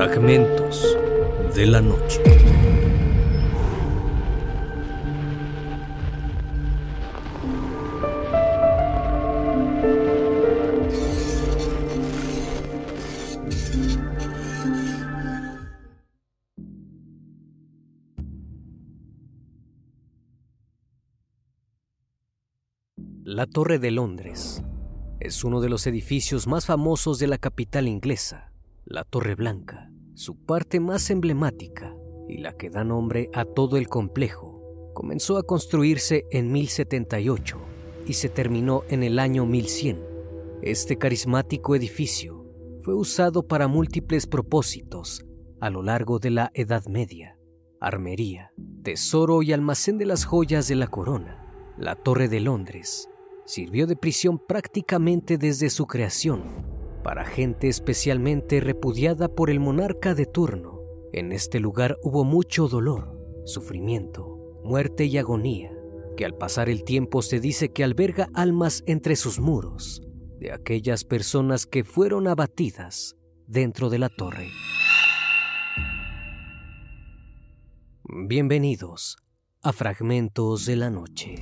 Fragmentos de la noche. La Torre de Londres es uno de los edificios más famosos de la capital inglesa, la Torre Blanca, su parte más emblemática y la que da nombre a todo el complejo. Comenzó a construirse en 1078 y se terminó en el año 1100. Este carismático edificio fue usado para múltiples propósitos a lo largo de la Edad Media. Armería, tesoro y almacén de las joyas de la corona. La Torre de Londres sirvió de prisión prácticamente desde su creación para gente especialmente repudiada por el monarca de turno. En este lugar hubo mucho dolor, sufrimiento, muerte y agonía, que al pasar el tiempo se dice que alberga almas entre sus muros de aquellas personas que fueron abatidas dentro de la torre. Bienvenidos a Fragmentos de la Noche.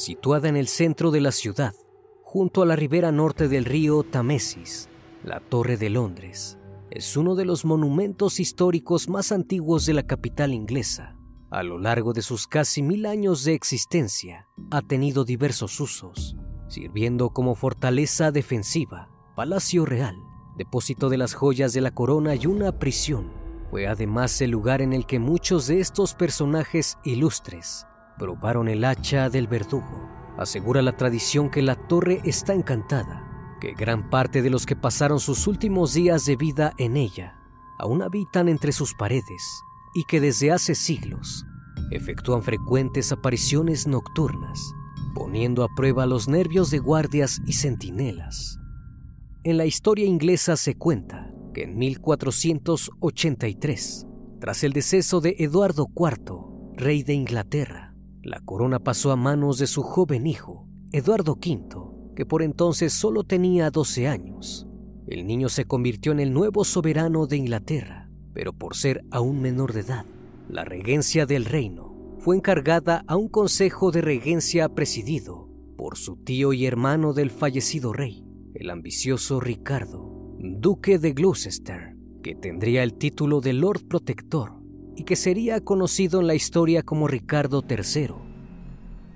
Situada en el centro de la ciudad, junto a la ribera norte del río Támesis, la Torre de Londres es uno de los monumentos históricos más antiguos de la capital inglesa. A lo largo de sus casi mil años de existencia, ha tenido diversos usos, sirviendo como fortaleza defensiva, palacio real, depósito de las joyas de la corona y una prisión. Fue además el lugar en el que muchos de estos personajes ilustres probaron el hacha del verdugo. Asegura la tradición que la torre está encantada, que gran parte de los que pasaron sus últimos días de vida en ella aún habitan entre sus paredes y que desde hace siglos efectúan frecuentes apariciones nocturnas, poniendo a prueba los nervios de guardias y centinelas. En la historia inglesa se cuenta que en 1483, tras el deceso de Eduardo IV, rey de Inglaterra, la corona pasó a manos de su joven hijo, Eduardo V, que por entonces solo tenía 12 años. El niño se convirtió en el nuevo soberano de Inglaterra, pero por ser aún menor de edad, la regencia del reino fue encargada a un consejo de regencia presidido por su tío y hermano del fallecido rey, el ambicioso Ricardo, duque de Gloucester, que tendría el título de Lord Protector y que sería conocido en la historia como Ricardo III.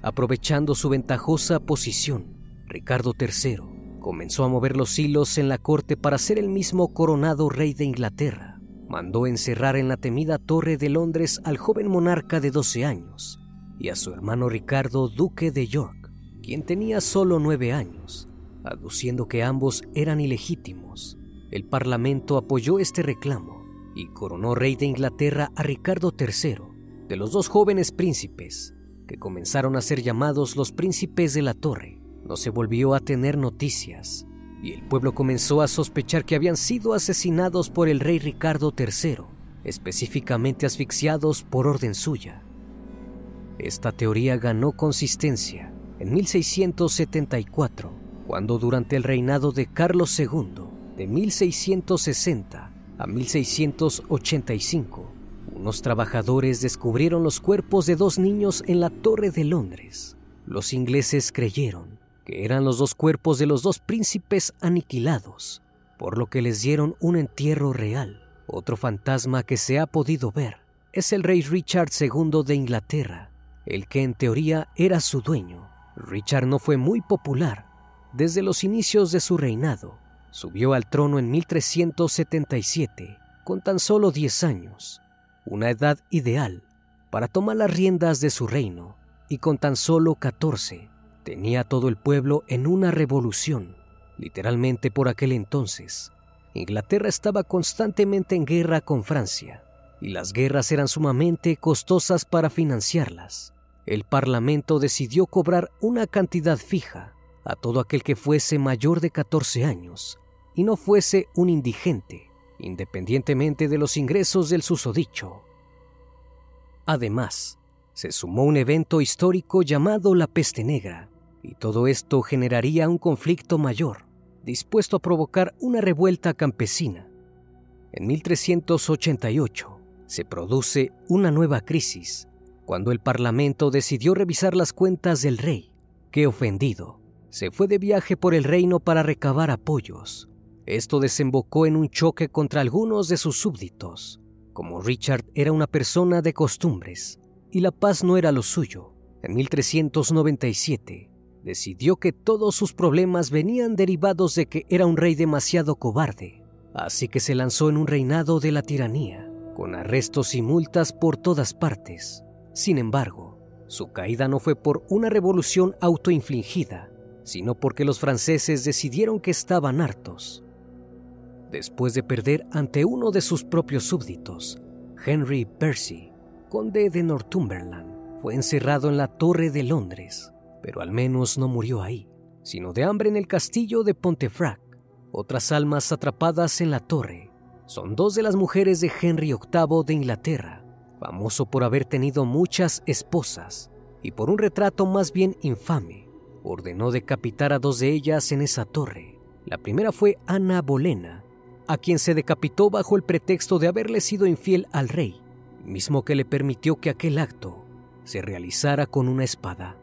Aprovechando su ventajosa posición, Ricardo III comenzó a mover los hilos en la corte para ser el mismo coronado rey de Inglaterra. Mandó encerrar en la temida Torre de Londres al joven monarca de 12 años y a su hermano Ricardo, duque de York, quien tenía solo nueve años, aduciendo que ambos eran ilegítimos. El Parlamento apoyó este reclamo y coronó rey de Inglaterra a Ricardo III, de los dos jóvenes príncipes, que comenzaron a ser llamados los príncipes de la torre. No se volvió a tener noticias, y el pueblo comenzó a sospechar que habían sido asesinados por el rey Ricardo III, específicamente asfixiados por orden suya. Esta teoría ganó consistencia en 1674, cuando durante el reinado de Carlos II, de 1660 a 1685, unos trabajadores descubrieron los cuerpos de dos niños en la Torre de Londres. Los ingleses creyeron que eran los dos cuerpos de los dos príncipes aniquilados, por lo que les dieron un entierro real. Otro fantasma que se ha podido ver es el rey Richard II de Inglaterra, el que en teoría era su dueño. Richard no fue muy popular desde los inicios de su reinado, Subió al trono en 1377, con tan solo 10 años, una edad ideal para tomar las riendas de su reino, y con tan solo 14 tenía todo el pueblo en una revolución. Literalmente por aquel entonces, Inglaterra estaba constantemente en guerra con Francia, y las guerras eran sumamente costosas para financiarlas. El Parlamento decidió cobrar una cantidad fija a todo aquel que fuese mayor de 14 años y no fuese un indigente, independientemente de los ingresos del susodicho. Además, se sumó un evento histórico llamado la peste negra, y todo esto generaría un conflicto mayor. dispuesto a provocar una revuelta campesina. En 1388 se produce una nueva crisis cuando el Parlamento decidió revisar las cuentas del rey, que ofendido, se fue de viaje por el reino para recabar apoyos. Esto desembocó en un choque contra algunos de sus súbditos. Como Richard era una persona de costumbres y la paz no era lo suyo, en 1397 decidió que todos sus problemas venían derivados de que era un rey demasiado cobarde, así que se lanzó en un reinado de la tiranía, con arrestos y multas por todas partes. Sin embargo, su caída no fue por una revolución autoinfligida, sino porque los franceses decidieron que estaban hartos. Después de perder ante uno de sus propios súbditos, Henry Percy, conde de Northumberland, fue encerrado en la Torre de Londres pero al menos no murió ahí, sino de hambre en el castillo de Pontefract. Otras almas atrapadas en la torre son dos de las mujeres de Henry VIII de Inglaterra, famoso por haber tenido muchas esposas y por un retrato más bien infame. Ordenó decapitar a dos de ellas en esa torre. La primera fue Ana Bolena, a quien se decapitó bajo el pretexto de haberle sido infiel al rey, mismo que le permitió que aquel acto se realizara con una espada.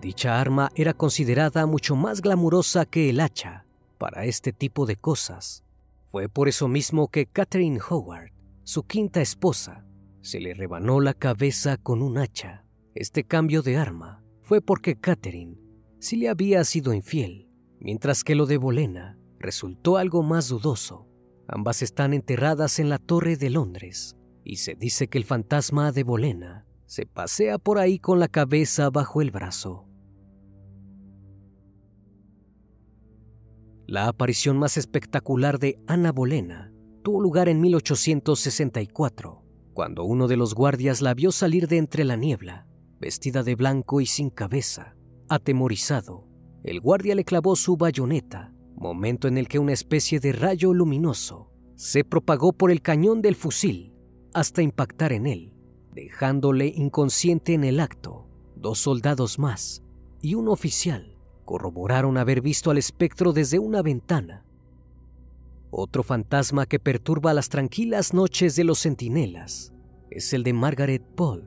Dicha arma era considerada mucho más glamurosa que el hacha para este tipo de cosas. Fue por eso mismo que Catherine Howard, su quinta esposa, se le rebanó la cabeza con un hacha. Este cambio de arma fue porque Catherine sí le había sido infiel, mientras que lo de Bolena resultó algo más dudoso. Ambas están enterradas en la Torre de Londres y se dice que el fantasma de Bolena se pasea por ahí con la cabeza bajo el brazo. La aparición más espectacular de Ana Bolena tuvo lugar en 1864, cuando uno de los guardias la vio salir de entre la niebla, vestida de blanco y sin cabeza. Atemorizado, el guardia le clavó su bayoneta, momento en el que una especie de rayo luminoso se propagó por el cañón del fusil hasta impactar en él dejándole inconsciente en el acto. Dos soldados más y un oficial corroboraron haber visto al espectro desde una ventana. Otro fantasma que perturba las tranquilas noches de los centinelas es el de Margaret Paul,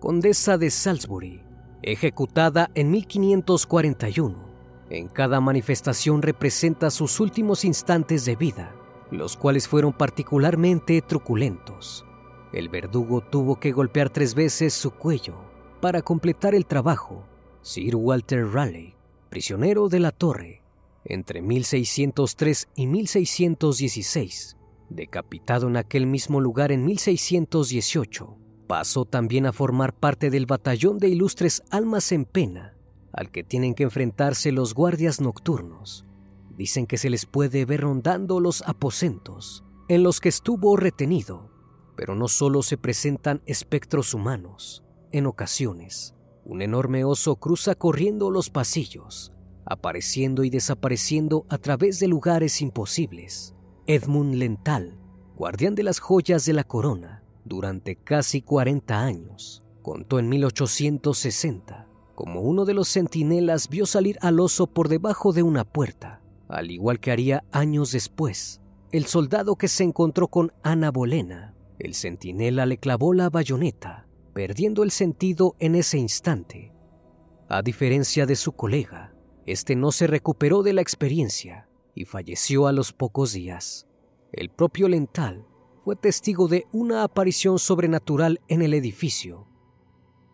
condesa de Salisbury, ejecutada en 1541. En cada manifestación representa sus últimos instantes de vida, los cuales fueron particularmente truculentos. El verdugo tuvo que golpear tres veces su cuello para completar el trabajo. Sir Walter Raleigh, prisionero de la torre, entre 1603 y 1616, decapitado en aquel mismo lugar en 1618, pasó también a formar parte del batallón de ilustres almas en pena, al que tienen que enfrentarse los guardias nocturnos. Dicen que se les puede ver rondando los aposentos en los que estuvo retenido pero no solo se presentan espectros humanos. En ocasiones, un enorme oso cruza corriendo los pasillos, apareciendo y desapareciendo a través de lugares imposibles. Edmund Lental, guardián de las joyas de la corona, durante casi 40 años, contó en 1860 como uno de los centinelas vio salir al oso por debajo de una puerta, al igual que haría años después el soldado que se encontró con Ana Bolena el centinela le clavó la bayoneta, perdiendo el sentido en ese instante. A diferencia de su colega, este no se recuperó de la experiencia y falleció a los pocos días. El propio Lental fue testigo de una aparición sobrenatural en el edificio.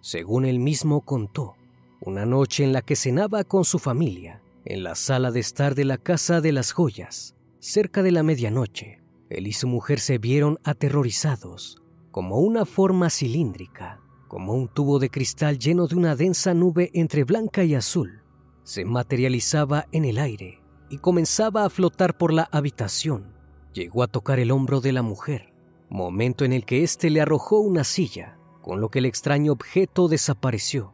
Según él mismo contó, una noche en la que cenaba con su familia en la sala de estar de la Casa de las Joyas, cerca de la medianoche, él y su mujer se vieron aterrorizados, como una forma cilíndrica, como un tubo de cristal lleno de una densa nube entre blanca y azul. Se materializaba en el aire y comenzaba a flotar por la habitación. Llegó a tocar el hombro de la mujer, momento en el que éste le arrojó una silla, con lo que el extraño objeto desapareció.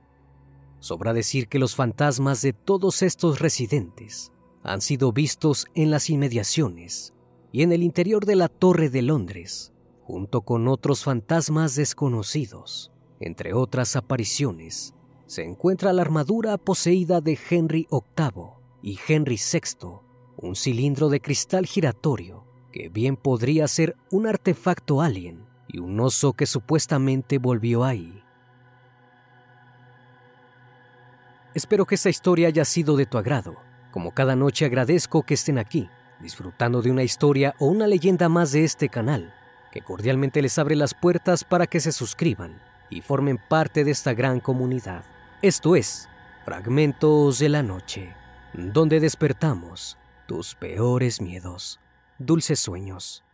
Sobra decir que los fantasmas de todos estos residentes han sido vistos en las inmediaciones y en el interior de la Torre de Londres, junto con otros fantasmas desconocidos. Entre otras apariciones, se encuentra la armadura poseída de Henry VIII y Henry VI un cilindro de cristal giratorio que bien podría ser un artefacto alien y un oso que supuestamente volvió ahí. Espero que esta historia haya sido de tu agrado. Como cada noche agradezco que estén aquí, disfrutando de una historia o una leyenda más de este canal, que cordialmente les abre las puertas para que se suscriban y formen parte de esta gran comunidad. Esto es Fragmentos de la Noche, donde despertamos tus peores miedos. Dulces sueños.